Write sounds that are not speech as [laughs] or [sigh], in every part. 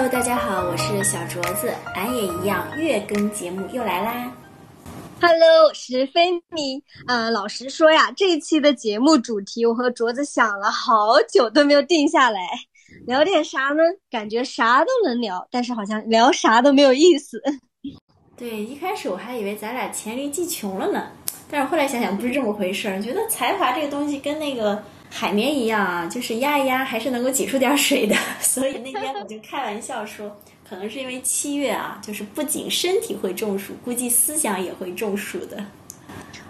Hello，大家好，我是小镯子，俺也一样，月更节目又来啦。Hello，我是菲米。啊，老实说呀，这一期的节目主题我和镯子想了好久都没有定下来，聊点啥呢？感觉啥都能聊，但是好像聊啥都没有意思。对，一开始我还以为咱俩黔驴技穷了呢，但是后来想想不是这么回事儿，觉得才华这个东西跟那个。海绵一样啊，就是压一压还是能够挤出点水的。[laughs] 所以那天我就开玩笑说，可能是因为七月啊，就是不仅身体会中暑，估计思想也会中暑的。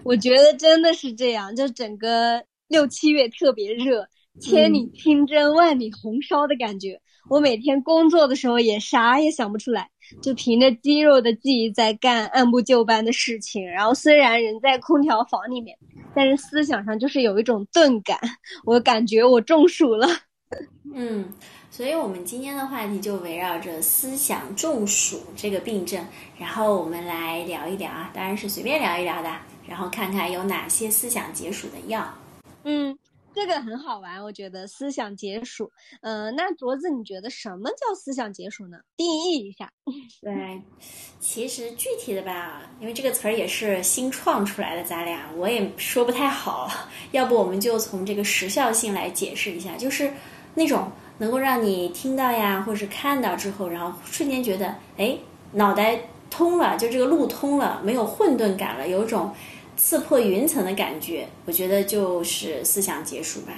我觉得真的是这样，就整个六七月特别热，千里清蒸万里红烧的感觉。我每天工作的时候也啥也想不出来，就凭着肌肉的记忆在干按部就班的事情。然后虽然人在空调房里面。但是思想上就是有一种钝感，我感觉我中暑了。[laughs] 嗯，所以我们今天的话题就围绕着思想中暑这个病症，然后我们来聊一聊啊，当然是随便聊一聊的，然后看看有哪些思想解暑的药。嗯。这个很好玩，我觉得思想解暑。嗯，那镯子，你觉得什么叫思想解暑呢？定义一下。[laughs] 对，其实具体的吧，因为这个词儿也是新创出来的，咱俩我也说不太好。要不我们就从这个时效性来解释一下，就是那种能够让你听到呀，或是看到之后，然后瞬间觉得，哎，脑袋通了，就这个路通了，没有混沌感了，有种。刺破云层的感觉，我觉得就是思想结束吧。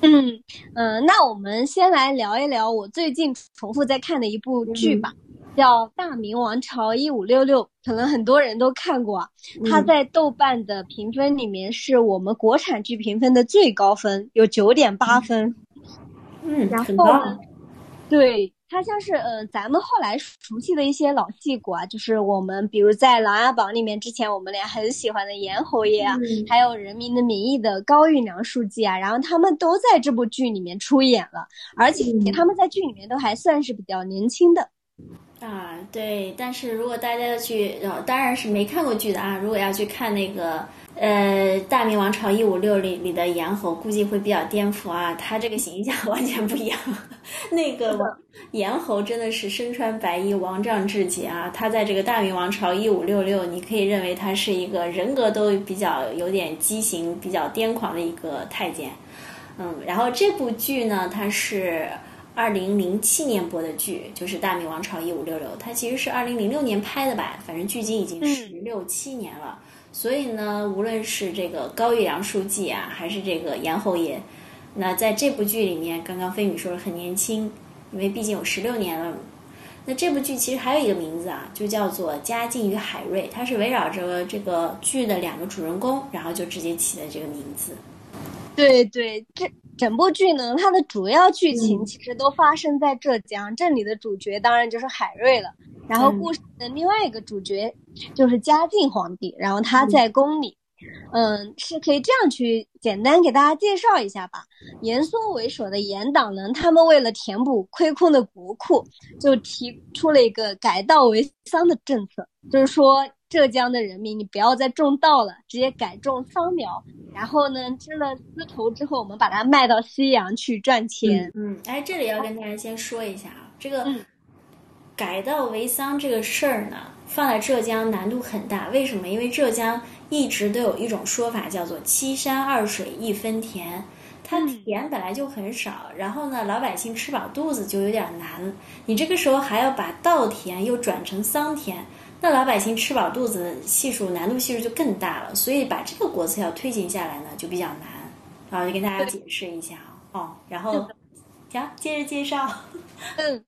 嗯嗯，那我们先来聊一聊我最近重复在看的一部剧吧，叫《大明王朝一五六六》，可能很多人都看过。它在豆瓣的评分里面是我们国产剧评分的最高分，有九点八分。嗯，然后呢？对。它像是呃，咱们后来熟悉的一些老戏骨啊，就是我们比如在《琅琊榜》里面，之前我们俩很喜欢的严侯爷啊，还有《人民的名义》的高育良书记啊，然后他们都在这部剧里面出演了，而且他们在剧里面都还算是比较年轻的。啊，对，但是如果大家要去，呃，当然是没看过剧的啊，如果要去看那个。呃，《大明王朝一五六》里里的严侯估计会比较颠覆啊，他这个形象完全不一样。[laughs] 那个严侯真的是身穿白衣，王杖至极啊。他在这个《大明王朝一五六六》，你可以认为他是一个人格都比较有点畸形、比较癫狂的一个太监。嗯，然后这部剧呢，它是二零零七年播的剧，就是《大明王朝一五六六》，它其实是二零零六年拍的吧？反正距今已经十六七年了。所以呢，无论是这个高育良书记啊，还是这个严侯爷，那在这部剧里面，刚刚飞米说的很年轻，因为毕竟有十六年了。那这部剧其实还有一个名字啊，就叫做《嘉靖与海瑞》，它是围绕着这个剧的两个主人公，然后就直接起的这个名字。对对，这整部剧呢，它的主要剧情其实都发生在浙江，这里的主角当然就是海瑞了。然后故事的另外一个主角就是嘉靖皇帝，然后他在宫里，嗯，是可以这样去简单给大家介绍一下吧。严嵩为首的严党呢，他们为了填补亏空的国库，就提出了一个改稻为桑的政策，就是说浙江的人民你不要再种稻了，直接改种桑苗，然后呢织了丝绸之后，我们把它卖到西洋去赚钱。嗯，哎，这里要跟大家先说一下啊，这个。改稻为桑这个事儿呢，放在浙江难度很大。为什么？因为浙江一直都有一种说法，叫做“七山二水一分田”，它田本来就很少，然后呢，老百姓吃饱肚子就有点难。你这个时候还要把稻田又转成桑田，那老百姓吃饱肚子系数难度系数就更大了。所以把这个国策要推行下来呢，就比较难。然后就跟大家解释一下哦，然后行，接着介绍。嗯。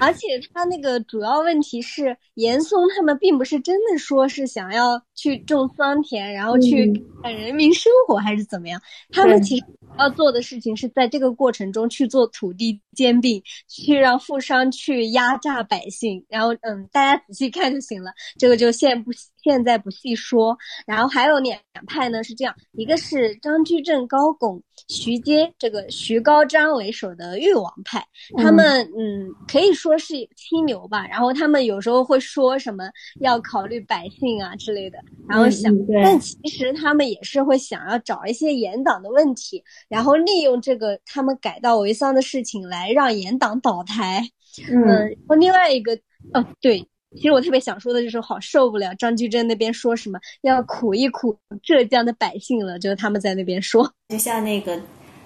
而且他那个主要问题是，严嵩他们并不是真的说是想要去种桑田，然后去让人民生活，还是怎么样？他们其实要做的事情是在这个过程中去做土地兼并，去让富商去压榨百姓。然后，嗯，大家仔细看就行了。这个就现不现在不细说。然后还有两派呢，是这样，一个是张居正、高拱、徐阶这个徐高张为首的誉王派，他们嗯可以说是清流吧。然后他们有时候会说什么要考虑百姓啊之类的，然后想，但其实他们也是会想要找一些严党的问题，然后利用这个他们改道为桑的事情来让严党倒台。嗯，然后另外一个，哦，对，其实我特别想说的就是，好受不了张居正那边说什么要苦一苦浙江的百姓了，就是他们在那边说，就像那个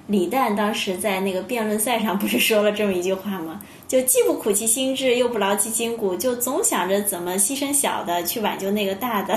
李诞当时在那个辩论赛上不是说了这么一句话吗？就既不苦其心志，又不劳其筋骨，就总想着怎么牺牲小的去挽救那个大的。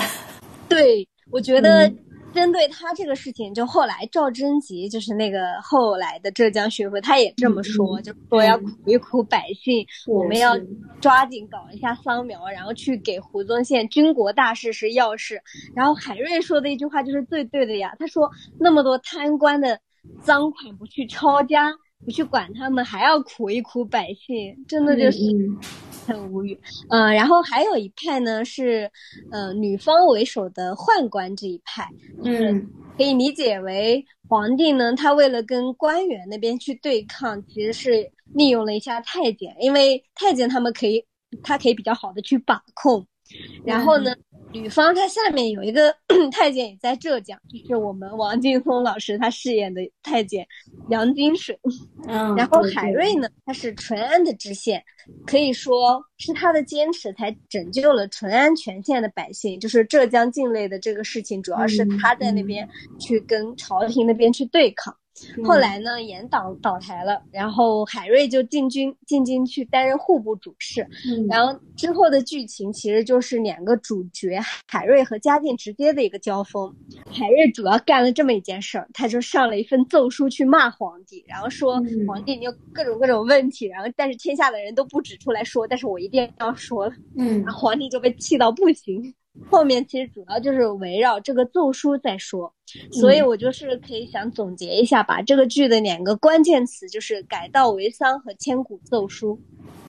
对，我觉得。针对他这个事情，就后来赵贞吉就是那个后来的浙江巡抚，他也这么说，就说要苦一苦百姓，我们要抓紧搞一下桑苗，然后去给胡宗宪军国大事是要事。然后海瑞说的一句话就是最对的呀，他说那么多贪官的赃款不去抄家，不去管他们，还要苦一苦百姓，真的就是。很无语，嗯，然后还有一派呢是，呃，女方为首的宦官这一派，嗯，可以理解为皇帝呢，他为了跟官员那边去对抗，其实是利用了一下太监，因为太监他们可以，他可以比较好的去把控，然后呢。吕方他下面有一个 [clears throat] 太监也在浙江，就是我们王劲松老师他饰演的太监杨金水。嗯，然后海瑞呢，他是淳安的知县，可以说是他的坚持才拯救了淳安全县的百姓。就是浙江境内的这个事情，主要是他在那边去跟朝廷那边去对抗。后来呢，严党倒台了，然后海瑞就进军进京去担任户部主事。然后之后的剧情其实就是两个主角海瑞和嘉靖直接的一个交锋。海瑞主要干了这么一件事儿，他就上了一份奏书去骂皇帝，然后说皇帝你有各种各种问题，然后但是天下的人都不指出来说，但是我一定要说了。嗯，然后皇帝就被气到不行。后面其实主要就是围绕这个奏书在说，所以我就是可以想总结一下，把这个剧的两个关键词就是改道为桑和千古奏书。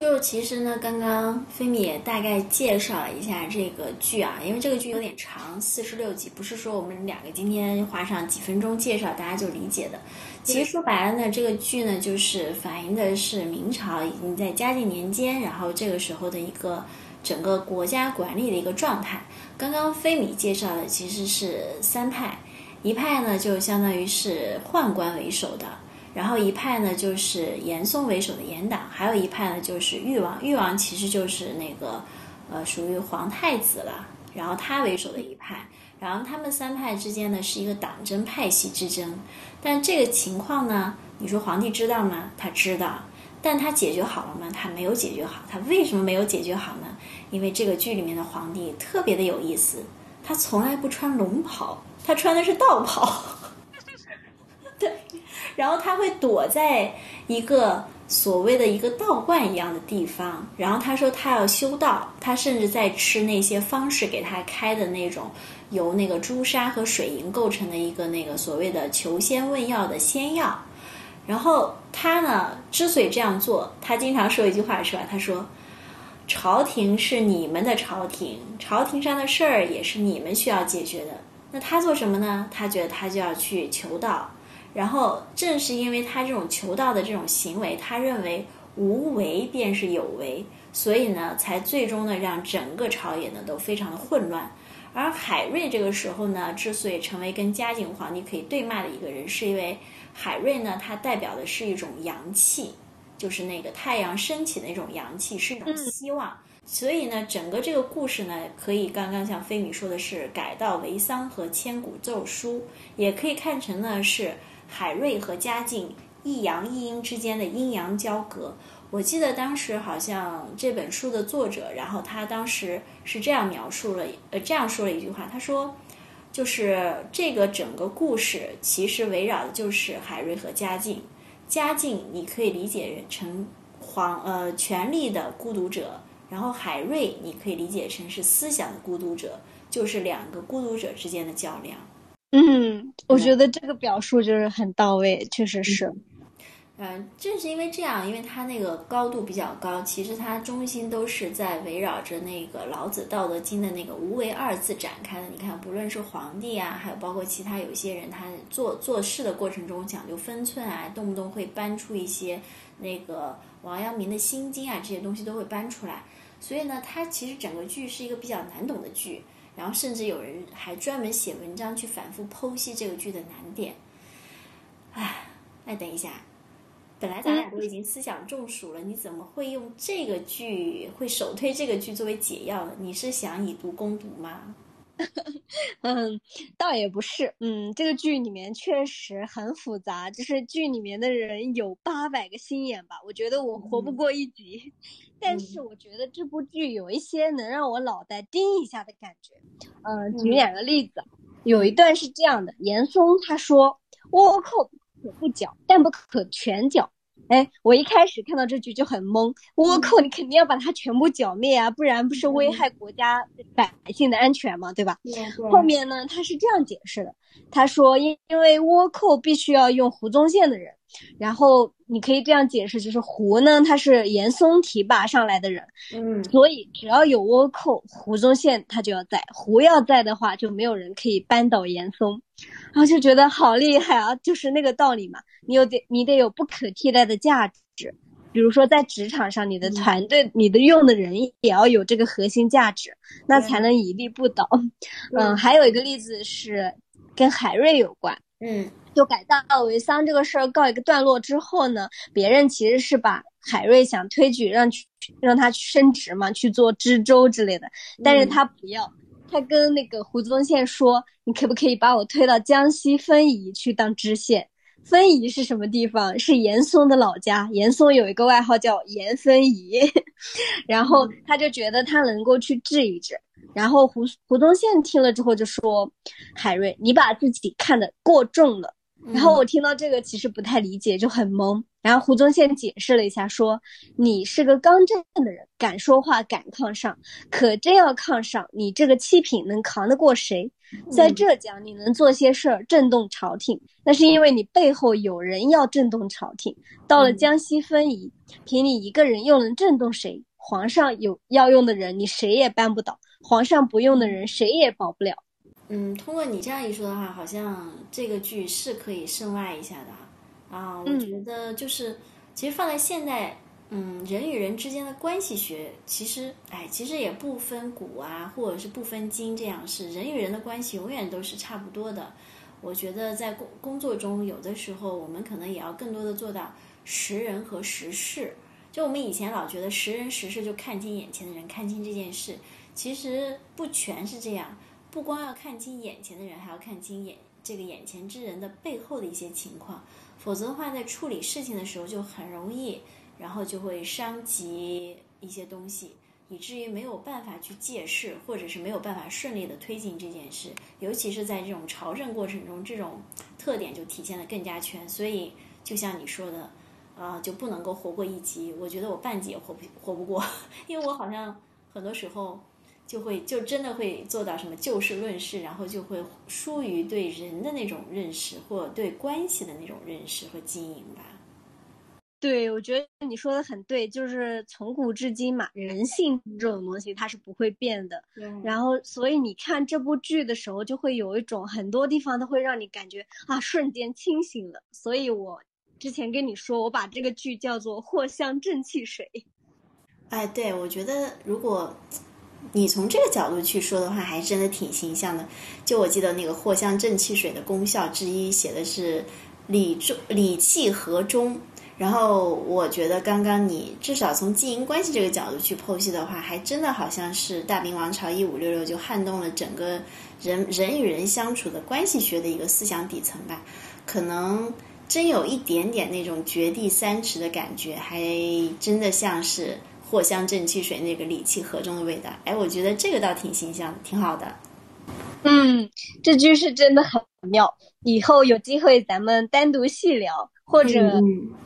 就其实呢，刚刚菲米也大概介绍了一下这个剧啊，因为这个剧有点长，四十六集，不是说我们两个今天花上几分钟介绍大家就理解的。其实说白了呢，这个剧呢就是反映的是明朝已经在嘉靖年间，然后这个时候的一个。整个国家管理的一个状态。刚刚菲米介绍的其实是三派，一派呢就相当于是宦官为首的，然后一派呢就是严嵩为首的严党，还有一派呢就是誉王。誉王其实就是那个呃属于皇太子了，然后他为首的一派，然后他们三派之间呢是一个党争派系之争。但这个情况呢，你说皇帝知道吗？他知道。但他解决好了吗？他没有解决好。他为什么没有解决好呢？因为这个剧里面的皇帝特别的有意思，他从来不穿龙袍，他穿的是道袍。[laughs] 对，然后他会躲在一个所谓的一个道观一样的地方。然后他说他要修道，他甚至在吃那些方士给他开的那种由那个朱砂和水银构成的一个那个所谓的求仙问药的仙药。然后他呢，之所以这样做，他经常说一句话是吧？他说：“朝廷是你们的朝廷，朝廷上的事儿也是你们需要解决的。那他做什么呢？他觉得他就要去求道。然后正是因为他这种求道的这种行为，他认为无为便是有为，所以呢，才最终呢让整个朝野呢都非常的混乱。而海瑞这个时候呢，之所以成为跟嘉靖皇帝可以对骂的一个人，是因为。海瑞呢，他代表的是一种阳气，就是那个太阳升起的那种阳气，是一种希望。所以呢，整个这个故事呢，可以刚刚像飞米说的是改道为桑和千古奏书，也可以看成呢是海瑞和嘉靖一阳一阴之间的阴阳交隔。我记得当时好像这本书的作者，然后他当时是这样描述了，呃，这样说了一句话，他说。就是这个整个故事，其实围绕的就是海瑞和嘉靖。嘉靖你可以理解成皇呃权力的孤独者，然后海瑞你可以理解成是思想的孤独者，就是两个孤独者之间的较量。嗯，我觉得这个表述就是很到位，确实是。嗯，嗯正是因为这样，因为它那个高度比较高，其实它中心都是在围绕着那个老子《道德经》的那个“无为”二字展开的。你看，不论是皇帝啊，还有包括其他有些人，他做做事的过程中讲究分寸啊，动不动会搬出一些那个王阳明的心经啊，这些东西都会搬出来。所以呢，它其实整个剧是一个比较难懂的剧，然后甚至有人还专门写文章去反复剖析这个剧的难点。唉，那等一下。本来咱俩都已经思想中暑了，你怎么会用这个剧，会首推这个剧作为解药呢？你是想以毒攻毒吗？[laughs] 嗯，倒也不是。嗯，这个剧里面确实很复杂，就是剧里面的人有八百个心眼吧。我觉得我活不过一集，但是我觉得这部剧有一些能让我脑袋叮一下的感觉。嗯，举两个例子，有一段是这样的：严嵩他说，倭寇。可不剿，但不可全剿。哎，我一开始看到这句就很懵。倭寇，你肯定要把它全部剿灭啊，不然不是危害国家百姓的安全嘛？对吧？后面呢，他是这样解释的：他说，因因为倭寇必须要用胡宗宪的人。然后你可以这样解释，就是胡呢，他是严嵩提拔上来的人，嗯，所以只要有倭寇，胡宗宪他就要在。胡要在的话，就没有人可以扳倒严嵩，然后就觉得好厉害啊，就是那个道理嘛。你有得，你得有不可替代的价值，比如说在职场上，你的团队，你的用的人也要有这个核心价值，那才能屹立不倒。嗯，还有一个例子是跟海瑞有关，嗯。就改道为桑这个事儿告一个段落之后呢，别人其实是把海瑞想推举让去让他去升职嘛，去做知州之类的，但是他不要，他跟那个胡宗宪说，你可不可以把我推到江西分宜去当知县？分宜是什么地方？是严嵩的老家，严嵩有一个外号叫严分宜，[laughs] 然后他就觉得他能够去治一治。然后胡胡宗宪听了之后就说：“海瑞，你把自己看得过重了。”然后我听到这个其实不太理解，就很懵。然后胡宗宪解释了一下，说：“你是个刚正的人，敢说话，敢抗上。可真要抗上，你这个七品能扛得过谁？在浙江，你能做些事儿震动朝廷，那是因为你背后有人要震动朝廷。到了江西分宜，凭你一个人又能震动谁？皇上有要用的人，你谁也扳不倒；皇上不用的人，谁也保不了。”嗯，通过你这样一说的话，好像这个剧是可以深挖一下的哈。啊，我觉得就是，其实放在现代，嗯，人与人之间的关系学，其实，哎，其实也不分古啊，或者是不分今这样，是人与人的关系永远都是差不多的。我觉得在工工作中，有的时候我们可能也要更多的做到识人和识事。就我们以前老觉得识人识事就看清眼前的人，看清这件事，其实不全是这样。不光要看清眼前的人，还要看清眼这个眼前之人的背后的一些情况，否则的话，在处理事情的时候就很容易，然后就会伤及一些东西，以至于没有办法去借势，或者是没有办法顺利的推进这件事。尤其是在这种朝政过程中，这种特点就体现的更加全。所以，就像你说的，啊，就不能够活过一集。我觉得我半集也活不活不过，[laughs] 因为我好像很多时候。就会就真的会做到什么就事论事，然后就会疏于对人的那种认识，或对关系的那种认识和经营吧。对，我觉得你说的很对，就是从古至今嘛，人性这种东西它是不会变的。然后，所以你看这部剧的时候，就会有一种很多地方都会让你感觉啊，瞬间清醒了。所以我之前跟你说，我把这个剧叫做藿香正气水。哎，对，我觉得如果。你从这个角度去说的话，还真的挺形象的。就我记得那个藿香正气水的功效之一，写的是理中理气和中。然后我觉得刚刚你至少从经营关系这个角度去剖析的话，还真的好像是大明王朝一五六六就撼动了整个人人与人相处的关系学的一个思想底层吧。可能真有一点点那种绝地三尺的感觉，还真的像是。藿香正气水，那个理气和中的味道，哎，我觉得这个倒挺形象，挺好的。嗯，这句是真的很妙。以后有机会咱们单独细聊，或者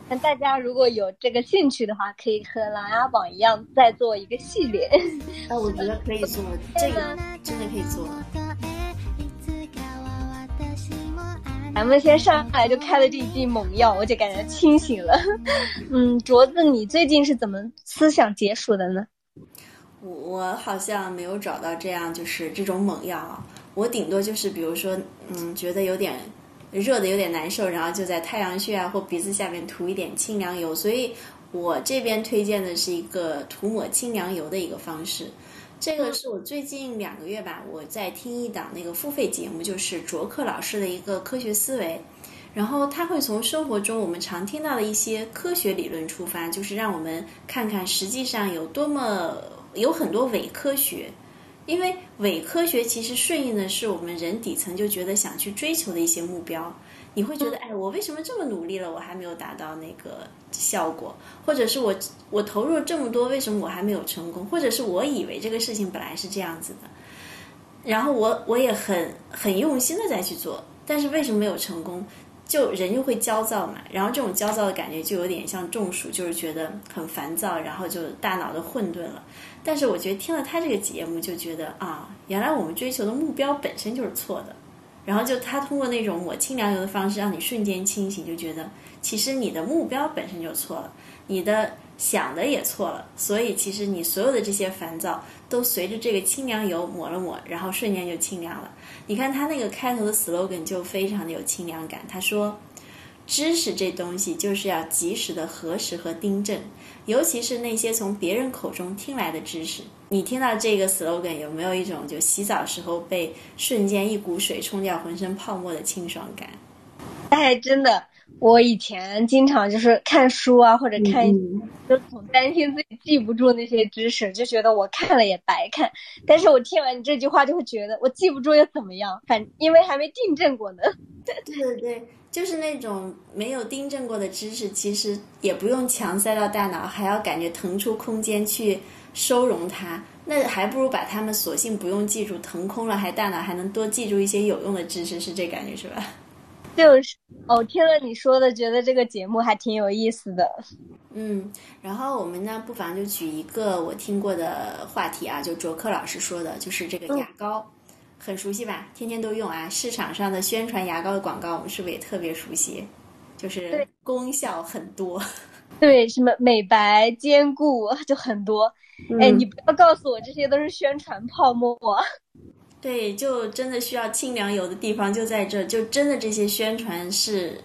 那大家如果有这个兴趣的话，可以和琅琊榜一样再做一个系列。哎，我觉得可以做，这个真的可以做。咱们先上来就开了这一剂猛药，我就感觉清醒了。[laughs] 嗯，镯子，你最近是怎么思想解暑的呢？我好像没有找到这样就是这种猛药啊，我顶多就是比如说，嗯，觉得有点热的有点难受，然后就在太阳穴啊或鼻子下面涂一点清凉油。所以我这边推荐的是一个涂抹清凉油的一个方式。这个是我最近两个月吧，我在听一档那个付费节目，就是卓克老师的一个科学思维，然后他会从生活中我们常听到的一些科学理论出发，就是让我们看看实际上有多么有很多伪科学，因为伪科学其实顺应的是我们人底层就觉得想去追求的一些目标。你会觉得，哎，我为什么这么努力了，我还没有达到那个效果？或者是我我投入了这么多，为什么我还没有成功？或者是我以为这个事情本来是这样子的，然后我我也很很用心的在去做，但是为什么没有成功？就人就会焦躁嘛，然后这种焦躁的感觉就有点像中暑，就是觉得很烦躁，然后就大脑的混沌了。但是我觉得听了他这个节目，就觉得啊，原来我们追求的目标本身就是错的。然后就他通过那种抹清凉油的方式，让你瞬间清醒，就觉得其实你的目标本身就错了，你的想的也错了，所以其实你所有的这些烦躁都随着这个清凉油抹了抹，然后瞬间就清凉了。你看他那个开头的 slogan 就非常的有清凉感，他说。知识这东西就是要及时的核实和订正，尤其是那些从别人口中听来的知识。你听到这个 slogan 有没有一种就洗澡时候被瞬间一股水冲掉浑身泡沫的清爽感？哎，真的，我以前经常就是看书啊，或者看，就总担心自己记不住那些知识，就觉得我看了也白看。但是我听完你这句话，就会觉得我记不住又怎么样？反因为还没订正过呢。对对对。就是那种没有订正过的知识，其实也不用强塞到大脑，还要感觉腾出空间去收容它，那还不如把它们索性不用记住，腾空了，还大脑还能多记住一些有用的知识，是这感觉是吧？[laughs] 就是哦，听了你说的，觉得这个节目还挺有意思的。嗯，然后我们呢，不妨就举一个我听过的话题啊，就卓克老师说的，就是这个牙膏。很熟悉吧？天天都用啊！市场上的宣传牙膏的广告，我们是不是也特别熟悉？就是功效很多。对，什么美白、坚固就很多。哎，你不要告诉我这些都是宣传泡沫。对，就真的需要清凉油的地方就在这，就真的这些宣传是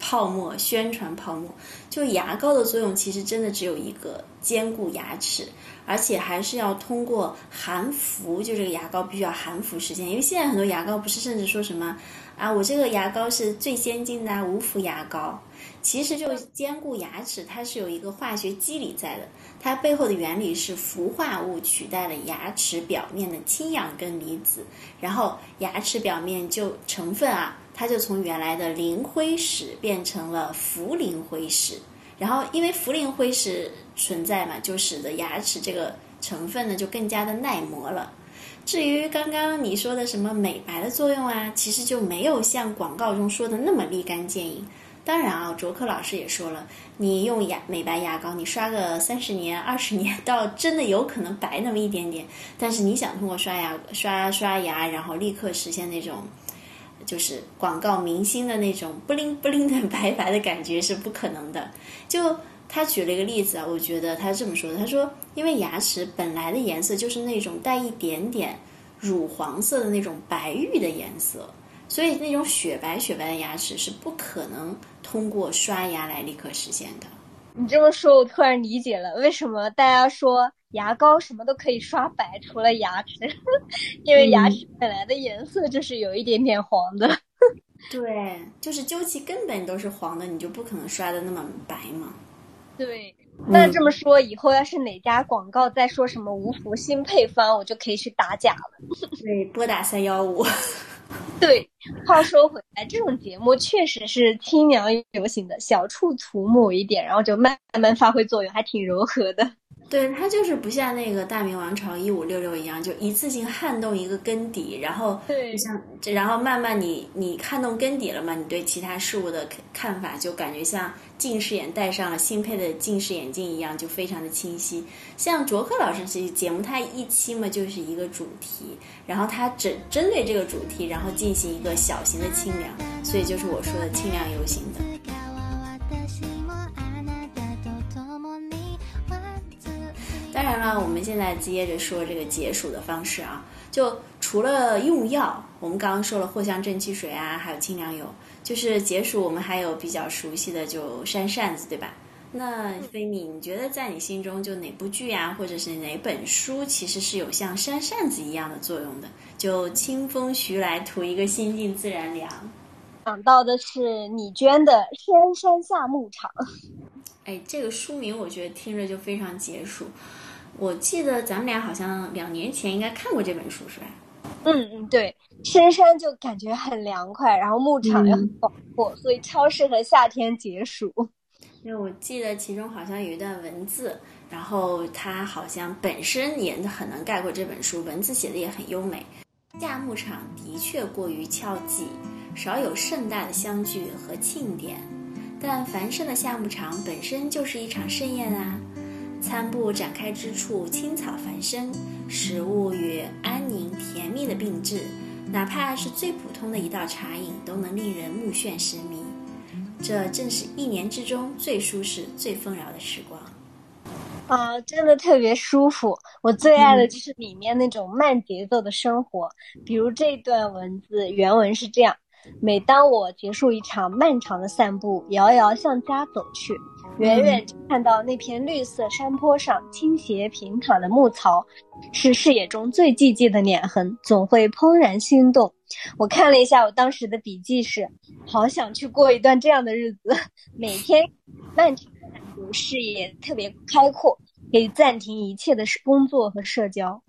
泡沫，宣传泡沫。就牙膏的作用其实真的只有一个，坚固牙齿。而且还是要通过含氟，就这个牙膏必须要含氟实现。因为现在很多牙膏不是甚至说什么啊，我这个牙膏是最先进的啊无氟牙膏，其实就坚固牙齿，它是有一个化学机理在的。它背后的原理是氟化物取代了牙齿表面的氢氧根离子，然后牙齿表面就成分啊，它就从原来的磷灰石变成了氟磷灰石。然后，因为氟磷灰是存在嘛，就使得牙齿这个成分呢就更加的耐磨了。至于刚刚你说的什么美白的作用啊，其实就没有像广告中说的那么立竿见影。当然啊，卓克老师也说了，你用牙美白牙膏，你刷个三十年、二十年，[laughs] 倒真的有可能白那么一点点。但是你想通过刷牙、刷刷牙，然后立刻实现那种。就是广告明星的那种不灵 [laughs] 不灵的白白的感觉是不可能的。就他举了一个例子啊，我觉得他这么说的，他说，因为牙齿本来的颜色就是那种带一点点乳黄色的那种白玉的颜色，所以那种雪白雪白的牙齿是不可能通过刷牙来立刻实现的。你这么说，我突然理解了为什么大家说。牙膏什么都可以刷白，除了牙齿，[laughs] 因为牙齿本来的颜色就是有一点点黄的。[laughs] 对，就是究其根本都是黄的，你就不可能刷的那么白嘛。对，那这么说，以后要是哪家广告再说什么无氟新配方，我就可以去打假了。[laughs] 对，拨打三幺五。对，话说回来，这种节目确实是清凉流行的，小处涂抹一点，然后就慢慢发挥作用，还挺柔和的。对，它就是不像那个大明王朝一五六六一样，就一次性撼动一个根底，然后对像，然后慢慢你你撼动根底了嘛，你对其他事物的看看法就感觉像近视眼戴上了新配的近视眼镜一样，就非常的清晰。像卓克老师这些节目，他一期嘛就是一个主题，然后他只针对这个主题，然后进行一个小型的清凉，所以就是我说的清凉游行的。当然了，我们现在接着说这个解暑的方式啊，就除了用药，我们刚刚说了藿香正气水啊，还有清凉油，就是解暑，我们还有比较熟悉的就扇扇子，对吧？那菲米，你觉得在你心中就哪部剧啊，或者是哪本书，其实是有像扇扇子一样的作用的？就清风徐来，图一个心静自然凉。想到的是你娟的《深山下牧场》。哎，这个书名我觉得听着就非常解暑。我记得咱们俩好像两年前应该看过这本书，是吧？嗯嗯，对，深山就感觉很凉快，然后牧场也很广阔，所以超适合夏天解暑。因为我记得其中好像有一段文字，然后它好像本身也很能概括这本书，文字写的也很优美。夏牧场的确过于俏寂，少有盛大的相聚和庆典，但繁盛的夏牧场本身就是一场盛宴啊。餐布展开之处，青草繁生，食物与安宁甜蜜的并置，哪怕是最普通的一道茶饮，都能令人目眩神迷。这正是一年之中最舒适、最丰饶的时光。啊，真的特别舒服。我最爱的就是里面那种慢节奏的生活，比如这段文字，原文是这样：每当我结束一场漫长的散步，遥遥向家走去。远远看到那片绿色山坡上倾斜平躺的牧草，是视野中最寂寂的脸痕，总会怦然心动。我看了一下我当时的笔记是：好想去过一段这样的日子，[laughs] 每天漫长的散步，视野特别开阔。可以暂停一切的工作和社交。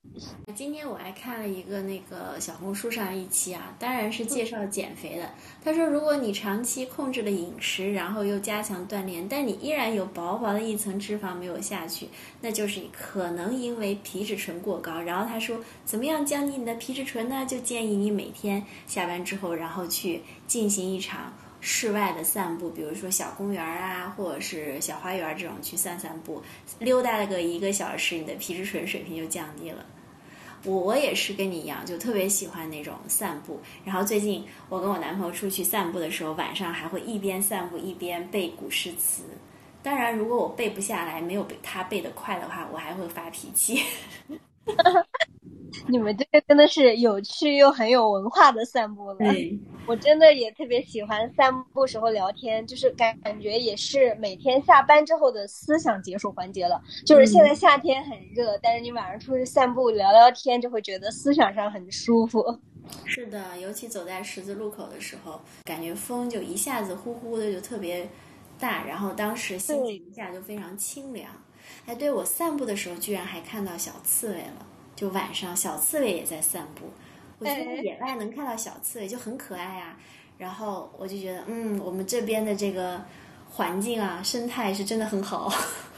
今天我还看了一个那个小红书上一期啊，当然是介绍减肥的。他说，如果你长期控制了饮食，然后又加强锻炼，但你依然有薄薄的一层脂肪没有下去，那就是可能因为皮质醇过高。然后他说，怎么样降低你的皮质醇呢？就建议你每天下班之后，然后去进行一场。室外的散步，比如说小公园啊，或者是小花园这种去散散步，溜达了个一个小时，你的皮质醇水平就降低了。我我也是跟你一样，就特别喜欢那种散步。然后最近我跟我男朋友出去散步的时候，晚上还会一边散步一边背古诗词。当然，如果我背不下来，没有他背得快的话，我还会发脾气。[laughs] 你们这个真的是有趣又很有文化的散步了。我真的也特别喜欢散步时候聊天，就是感感觉也是每天下班之后的思想解暑环节了。就是现在夏天很热，但是你晚上出去散步聊聊天，就会觉得思想上很舒服。是的，尤其走在十字路口的时候，感觉风就一下子呼呼的就特别大，然后当时心情一下就非常清凉。哎，对我散步的时候居然还看到小刺猬了。就晚上，小刺猬也在散步。我觉得野外能看到小刺猬就很可爱啊。然后我就觉得，嗯，我们这边的这个环境啊，生态是真的很好。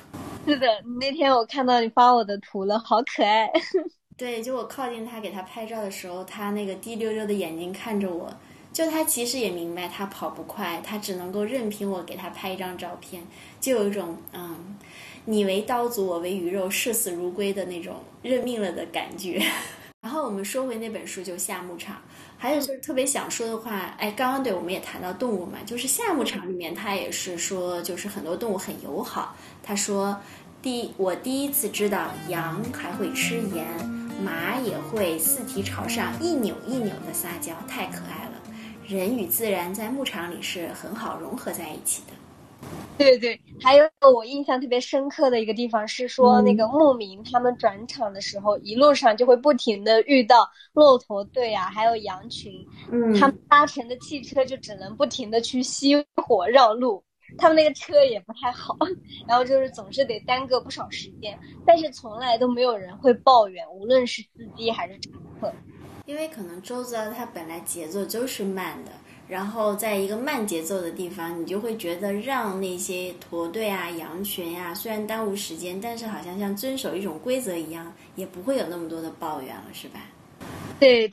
[laughs] 是的，那天我看到你发我的图了，好可爱。[laughs] 对，就我靠近它给它拍照的时候，它那个滴溜溜的眼睛看着我，就他其实也明白他跑不快，他只能够任凭我给他拍一张照片，就有一种嗯。你为刀俎，我为鱼肉，视死如归的那种认命了的感觉。[laughs] 然后我们说回那本书，就《夏牧场》，还有就是特别想说的话，哎，刚刚对我们也谈到动物嘛，就是《夏牧场》里面，他也是说，就是很多动物很友好。他说，第我第一次知道羊还会吃盐，马也会四蹄朝上一扭一扭的撒娇，太可爱了。人与自然在牧场里是很好融合在一起的。对对，还有我印象特别深刻的一个地方是说，那个牧民他们转场的时候，一路上就会不停的遇到骆驼队啊，还有羊群，嗯，他们搭乘的汽车就只能不停的去熄火绕路，他们那个车也不太好，然后就是总是得耽搁不少时间，但是从来都没有人会抱怨，无论是司机还是乘客，因为可能周遭它本来节奏就是慢的。然后在一个慢节奏的地方，你就会觉得让那些驼队啊、羊群呀，虽然耽误时间，但是好像像遵守一种规则一样，也不会有那么多的抱怨了，是吧？对，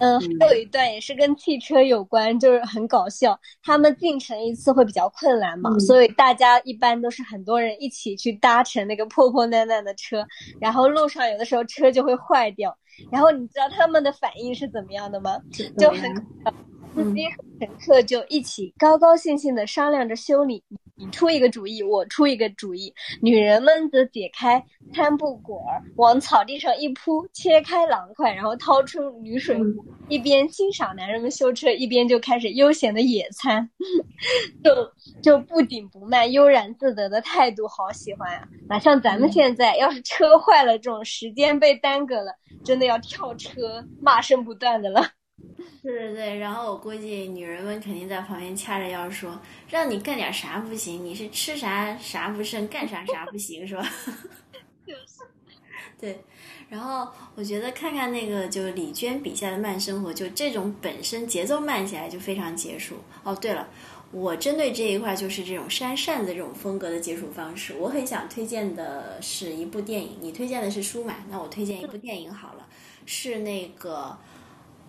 嗯，还有一段也是跟汽车有关，就是很搞笑。他们进城一次会比较困难嘛，所以大家一般都是很多人一起去搭乘那个破破烂烂的车，然后路上有的时候车就会坏掉，然后你知道他们的反应是怎么样的吗？就很。司机和乘客就一起高高兴兴的商量着修理，你出一个主意，我出一个主意。女人们则解开餐布果儿，往草地上一铺，切开狼块，然后掏出铝水壶，一边欣赏男人们修车，一边就开始悠闲的野餐，[laughs] 就就不紧不慢、悠然自得的态度，好喜欢啊！哪像咱们现在，要是车坏了，这种时间被耽搁了，真的要跳车，骂声不断的了。[laughs] 对对对，然后我估计女人们肯定在旁边掐着腰说：“让你干点啥不行？你是吃啥啥不剩，干啥啥不行，是吧？” [laughs] 就是，[laughs] 对。然后我觉得看看那个，就李娟笔下的慢生活，就这种本身节奏慢起来就非常结束。哦，对了，我针对这一块就是这种扇扇子这种风格的结束方式，我很想推荐的是一部电影。你推荐的是书嘛？那我推荐一部电影好了，是那个。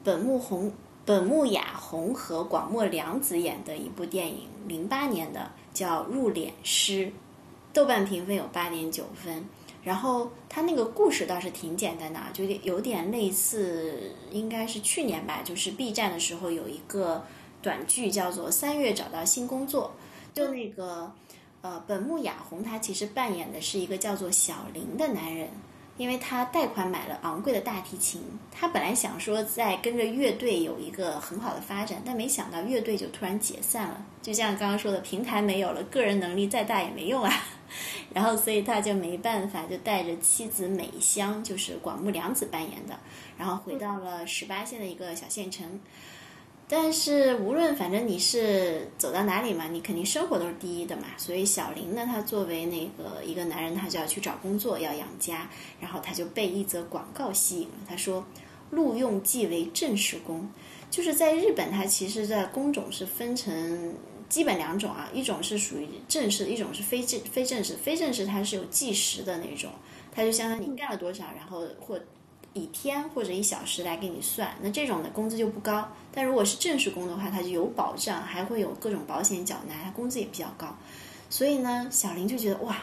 本木红、本木雅弘和广末凉子演的一部电影，零八年的叫《入殓师》，豆瓣评分有八点九分。然后他那个故事倒是挺简单的，就有点类似，应该是去年吧，就是 B 站的时候有一个短剧叫做《三月找到新工作》，就那个呃，本木雅弘他其实扮演的是一个叫做小林的男人。因为他贷款买了昂贵的大提琴，他本来想说在跟着乐队有一个很好的发展，但没想到乐队就突然解散了。就像刚刚说的，平台没有了，个人能力再大也没用啊。[laughs] 然后，所以他就没办法，就带着妻子美香，就是广木凉子扮演的，然后回到了十八线的一个小县城。但是无论反正你是走到哪里嘛，你肯定生活都是第一的嘛。所以小林呢，他作为那个一个男人，他就要去找工作，要养家。然后他就被一则广告吸引了。他说：“录用即为正式工。”就是在日本，它其实的工种是分成基本两种啊，一种是属于正式，一种是非正非正式。非正式它是有计时的那种，它就相当于你干了多少，然后或。以天或者一小时来给你算，那这种的工资就不高。但如果是正式工的话，它就有保障，还会有各种保险缴纳，它工资也比较高。所以呢，小林就觉得哇，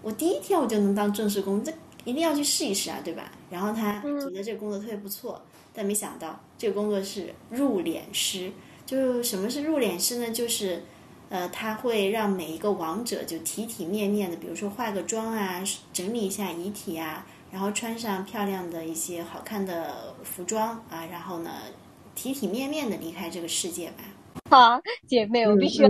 我第一天我就能当正式工，这一定要去试一试啊，对吧？然后他觉得这个工作特别不错，但没想到这个工作是入殓师。就什么是入殓师呢？就是呃，他会让每一个亡者就体体面面的，比如说化个妆啊，整理一下遗体啊。然后穿上漂亮的一些好看的服装啊，然后呢，体体面面的离开这个世界吧。好，姐妹，我必须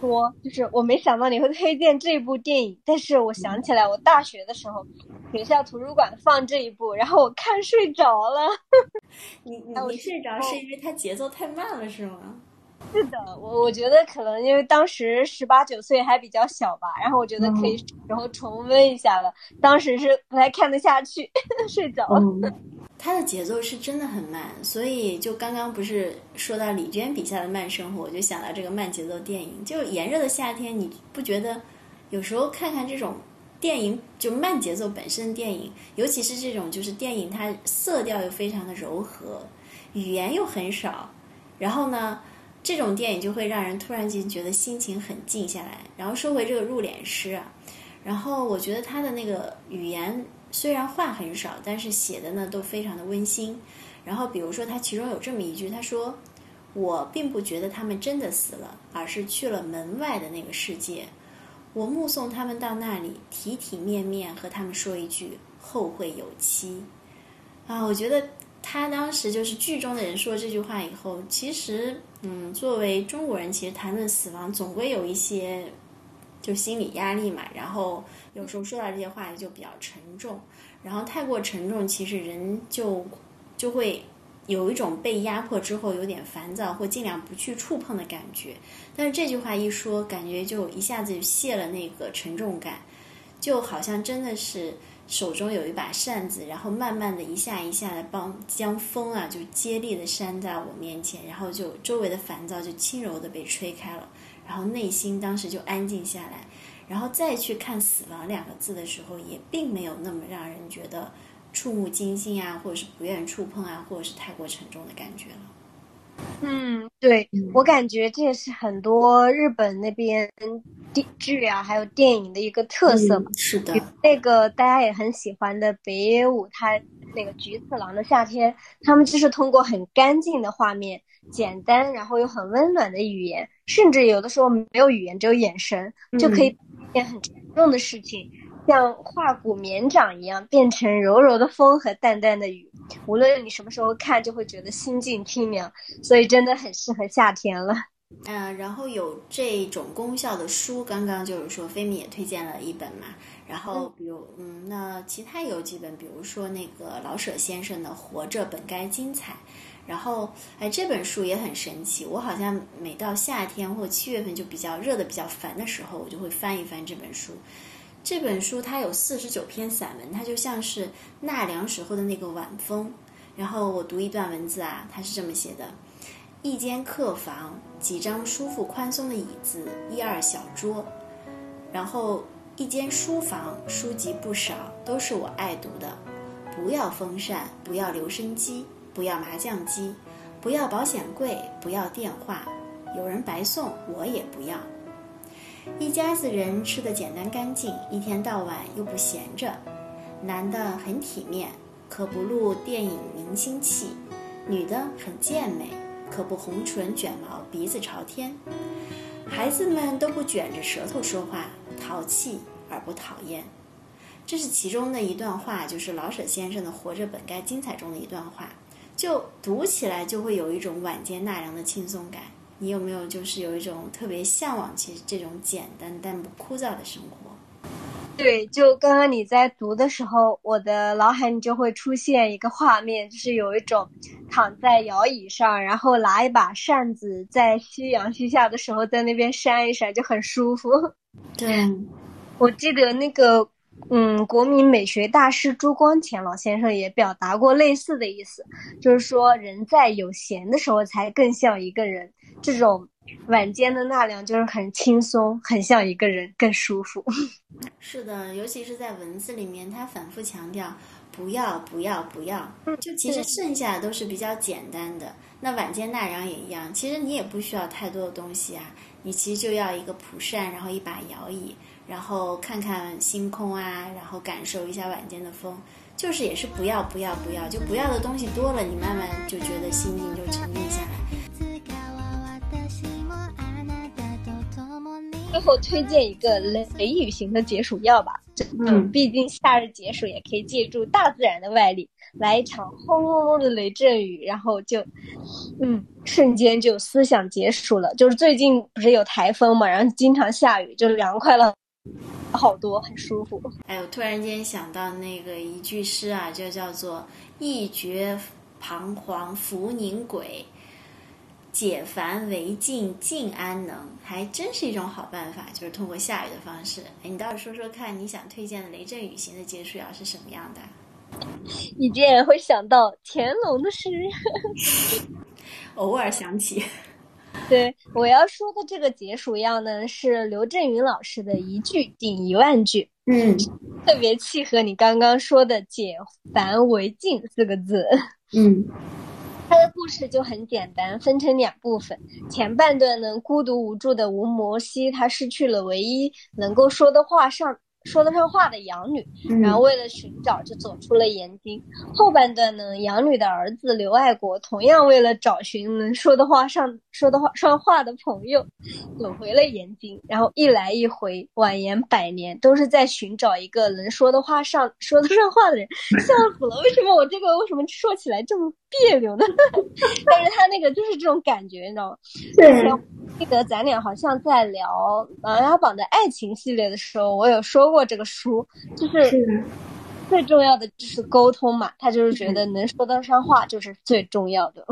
说，就是我没想到你会推荐这部电影，但是我想起来，我大学的时候学校图书馆放这一部，然后我看睡着了。[laughs] 你你睡着是因为它节奏太慢了，是吗？是的，我我觉得可能因为当时十八九岁还比较小吧，然后我觉得可以然后重温一下了。当时是不太看得下去，[laughs] 睡着了。[laughs] 它的节奏是真的很慢，所以就刚刚不是说到李娟笔下的慢生活，我就想到这个慢节奏电影。就炎热的夏天，你不觉得有时候看看这种电影，就慢节奏本身的电影，尤其是这种就是电影，它色调又非常的柔和，语言又很少，然后呢？这种电影就会让人突然间觉得心情很静下来。然后说回这个入殓师啊，然后我觉得他的那个语言虽然话很少，但是写的呢都非常的温馨。然后比如说他其中有这么一句，他说：“我并不觉得他们真的死了，而是去了门外的那个世界。我目送他们到那里，体体面面和他们说一句后会有期。”啊，我觉得。他当时就是剧中的人说这句话以后，其实，嗯，作为中国人，其实谈论死亡总归有一些就心理压力嘛。然后有时候说到这些话就比较沉重，然后太过沉重，其实人就就会有一种被压迫之后有点烦躁或尽量不去触碰的感觉。但是这句话一说，感觉就一下子就卸了那个沉重感，就好像真的是。手中有一把扇子，然后慢慢的一下一下的帮将风啊就接力的扇在我面前，然后就周围的烦躁就轻柔的被吹开了，然后内心当时就安静下来，然后再去看“死亡”两个字的时候，也并没有那么让人觉得触目惊心啊，或者是不愿触碰啊，或者是太过沉重的感觉了。嗯，对我感觉这也是很多日本那边电剧啊，还有电影的一个特色嘛。是的，那个大家也很喜欢的北野武，他那个《菊次郎的夏天》，他们就是通过很干净的画面、简单然后又很温暖的语言，甚至有的时候没有语言，只有眼神，就可以一件很沉重的事情。像化骨绵掌一样变成柔柔的风和淡淡的雨，无论你什么时候看，就会觉得心境清凉，所以真的很适合夏天了。嗯，然后有这种功效的书，刚刚就是说菲米也推荐了一本嘛。然后比如嗯，那其他有几本，比如说那个老舍先生的《活着本该精彩》，然后哎这本书也很神奇，我好像每到夏天或七月份就比较热的比较烦的时候，我就会翻一翻这本书。这本书它有四十九篇散文，它就像是纳凉时候的那个晚风。然后我读一段文字啊，它是这么写的：一间客房，几张舒服宽松的椅子，一二小桌。然后一间书房，书籍不少，都是我爱读的。不要风扇，不要留声机，不要麻将机，不要保险柜，不要电话。有人白送，我也不要。一家子人吃的简单干净，一天到晚又不闲着。男的很体面，可不露电影明星气；女的很健美，可不红唇卷毛，鼻子朝天。孩子们都不卷着舌头说话，淘气而不讨厌。这是其中的一段话，就是老舍先生的《活着本该精彩》中的一段话，就读起来就会有一种晚间纳凉的轻松感。你有没有就是有一种特别向往，其实这种简单但不枯燥的生活？对，就刚刚你在读的时候，我的脑海里就会出现一个画面，就是有一种躺在摇椅上，然后拿一把扇子，在夕阳西下的时候，在那边扇一扇，就很舒服。对，[laughs] 我记得那个，嗯，国民美学大师朱光潜老先生也表达过类似的意思，就是说，人在有闲的时候才更像一个人。这种晚间的纳凉就是很轻松，很像一个人，更舒服。[laughs] 是的，尤其是在文字里面，他反复强调不要不要不要，就其实剩下的都是比较简单的。那晚间纳凉也一样，其实你也不需要太多的东西啊，你其实就要一个蒲扇，然后一把摇椅，然后看看星空啊，然后感受一下晚间的风，就是也是不要不要不要，就不要的东西多了，你慢慢就觉得心境就沉静下来。最后推荐一个雷雷雨型的解暑药吧，嗯，毕竟夏日解暑也可以借助大自然的外力，来一场轰隆隆的雷阵雨，然后就，嗯，瞬间就思想解暑了。就是最近不是有台风嘛，然后经常下雨，就凉快了好多，很舒服。哎，我突然间想到那个一句诗啊，就叫做“一觉彷徨浮凝鬼”。解烦为静静安能，还真是一种好办法。就是通过下雨的方式，哎，你倒是说说看，你想推荐的雷阵雨型的结束药是什么样的？你竟然会想到乾隆的诗，[laughs] [laughs] 偶尔想起。对，我要说的这个解暑药呢，是刘震云老师的一句顶一万句，嗯，特别契合你刚刚说的“解烦为静”四个字，嗯。他的故事就很简单，分成两部分。前半段呢，孤独无助的吴摩西，他失去了唯一能够说的话上。说得上话的养女，然后为了寻找，就走出了盐津。后半段呢，养女的儿子刘爱国同样为了找寻能说的话上说的话上话的朋友，走回了盐津。然后一来一回，婉言百年，都是在寻找一个能说的话上说得上话的人。笑死了！为什么我这个为什么说起来这么别扭呢？[laughs] 但是他那个就是这种感觉，你知道吗？对。记得咱俩好像在聊《琅琊榜》的爱情系列的时候，我有说过这个书，就是最重要的就是沟通嘛。他就是觉得能说得上话就是最重要的。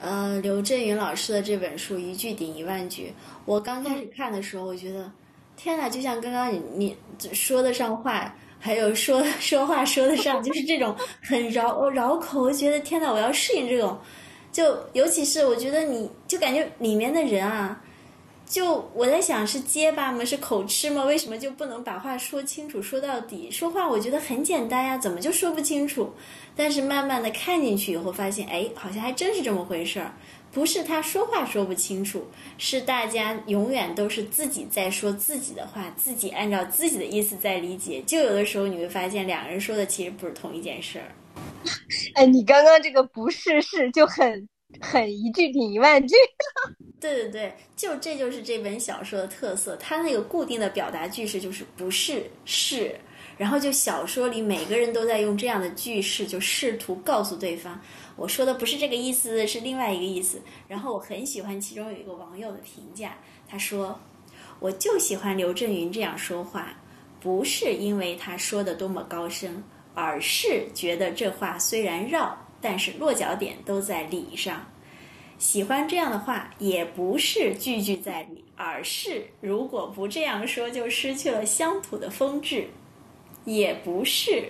呃，刘震云老师的这本书一句顶一万句。我刚开始看的时候，我觉得天哪，就像刚刚你你说得上话，还有说说话说得上，就是这种很绕绕口。我觉得天呐，我要适应这种。就尤其是我觉得，你就感觉里面的人啊。就我在想，是结巴吗？是口吃吗？为什么就不能把话说清楚、说到底？说话我觉得很简单呀，怎么就说不清楚？但是慢慢的看进去以后，发现哎，好像还真是这么回事儿。不是他说话说不清楚，是大家永远都是自己在说自己的话，自己按照自己的意思在理解。就有的时候你会发现，两个人说的其实不是同一件事儿。[laughs] 哎，你刚刚这个不是是就很。很一句顶一万句，[laughs] 对对对，就这就是这本小说的特色。它那个固定的表达句式就是不是是，然后就小说里每个人都在用这样的句式，就试图告诉对方，我说的不是这个意思，是另外一个意思。然后我很喜欢其中有一个网友的评价，他说：“我就喜欢刘震云这样说话，不是因为他说的多么高深，而是觉得这话虽然绕。”但是落脚点都在理上，喜欢这样的话，也不是句句在理，而是如果不这样说，就失去了乡土的风致；也不是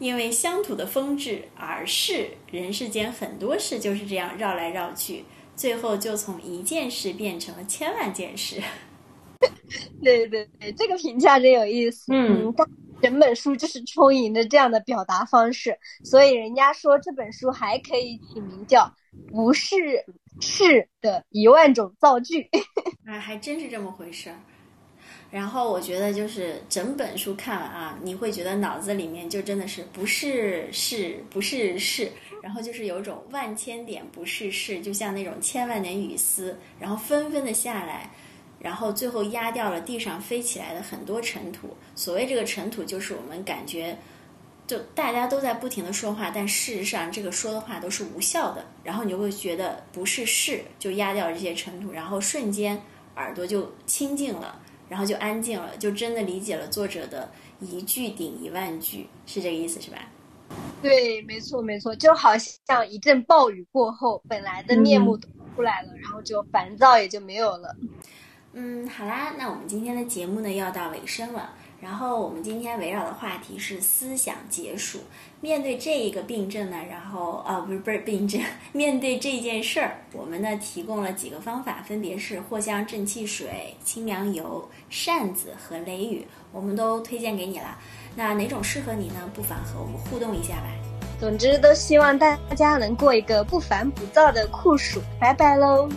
因为乡土的风致，而是人世间很多事就是这样绕来绕去，最后就从一件事变成了千万件事。[laughs] 对对对，这个评价真有意思。嗯。整本书就是充盈着这样的表达方式，所以人家说这本书还可以起名叫“不是是的一万种造句”。啊，[laughs] 还真是这么回事儿。然后我觉得就是整本书看完啊，你会觉得脑子里面就真的是不是是不是是，然后就是有种万千点不是是，就像那种千万点雨丝，然后纷纷的下来。然后最后压掉了地上飞起来的很多尘土。所谓这个尘土，就是我们感觉，就大家都在不停的说话，但事实上这个说的话都是无效的。然后你就会觉得不是事，就压掉了这些尘土，然后瞬间耳朵就清静了，然后就安静了，就真的理解了作者的一句顶一万句，是这个意思是吧？对，没错没错，就好像一阵暴雨过后，本来的面目都出来了，然后就烦躁也就没有了。嗯，好啦，那我们今天的节目呢要到尾声了。然后我们今天围绕的话题是思想解暑。面对这一个病症呢，然后呃不是不是病症，[laughs] 面对这件事儿，我们呢提供了几个方法，分别是藿香正气水、清凉油、扇子和雷雨，我们都推荐给你了。那哪种适合你呢？不妨和我们互动一下吧。总之，都希望大家能过一个不烦不躁的酷暑。拜拜喽。